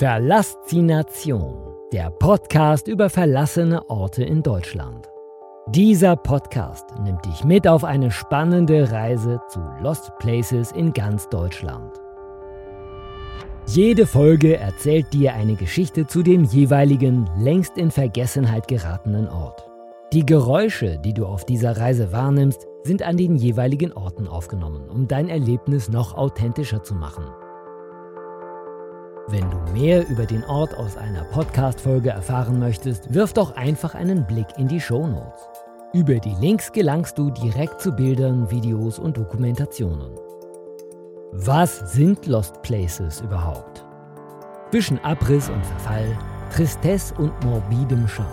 Verlassination, der Podcast über verlassene Orte in Deutschland. Dieser Podcast nimmt dich mit auf eine spannende Reise zu Lost Places in ganz Deutschland. Jede Folge erzählt dir eine Geschichte zu dem jeweiligen, längst in Vergessenheit geratenen Ort. Die Geräusche, die du auf dieser Reise wahrnimmst, sind an den jeweiligen Orten aufgenommen, um dein Erlebnis noch authentischer zu machen. Wenn du mehr über den Ort aus einer Podcast-Folge erfahren möchtest, wirf doch einfach einen Blick in die Show Notes. Über die Links gelangst du direkt zu Bildern, Videos und Dokumentationen. Was sind Lost Places überhaupt? Zwischen Abriss und Verfall, Tristesse und morbidem Charme.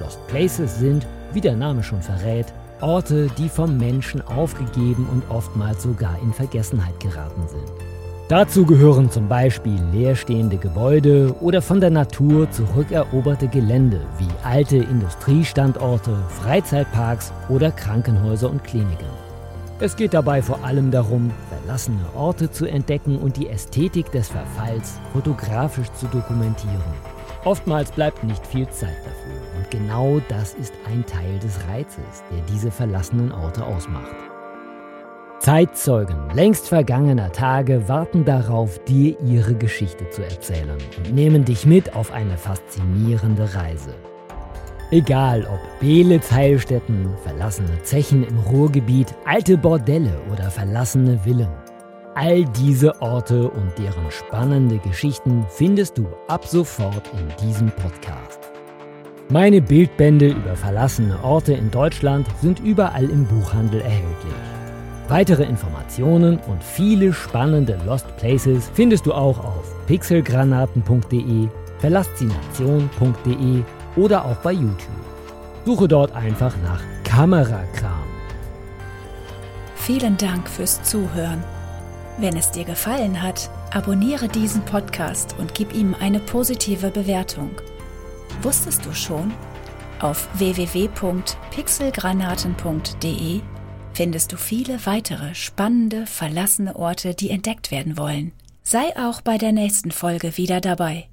Lost Places sind, wie der Name schon verrät, Orte, die vom Menschen aufgegeben und oftmals sogar in Vergessenheit geraten sind. Dazu gehören zum Beispiel leerstehende Gebäude oder von der Natur zurückeroberte Gelände wie alte Industriestandorte, Freizeitparks oder Krankenhäuser und Kliniken. Es geht dabei vor allem darum, verlassene Orte zu entdecken und die Ästhetik des Verfalls fotografisch zu dokumentieren. Oftmals bleibt nicht viel Zeit dafür und genau das ist ein Teil des Reizes, der diese verlassenen Orte ausmacht. Zeitzeugen längst vergangener Tage warten darauf, dir ihre Geschichte zu erzählen und nehmen dich mit auf eine faszinierende Reise. Egal ob Belitz Heilstätten, verlassene Zechen im Ruhrgebiet, alte Bordelle oder verlassene Villen. All diese Orte und deren spannende Geschichten findest du ab sofort in diesem Podcast. Meine Bildbände über verlassene Orte in Deutschland sind überall im Buchhandel erhältlich. Weitere Informationen und viele spannende Lost Places findest du auch auf pixelgranaten.de, verlassination.de oder auch bei YouTube. Suche dort einfach nach Kamerakram. Vielen Dank fürs Zuhören. Wenn es dir gefallen hat, abonniere diesen Podcast und gib ihm eine positive Bewertung. Wusstest du schon? Auf www.pixelgranaten.de findest du viele weitere spannende, verlassene Orte, die entdeckt werden wollen. Sei auch bei der nächsten Folge wieder dabei.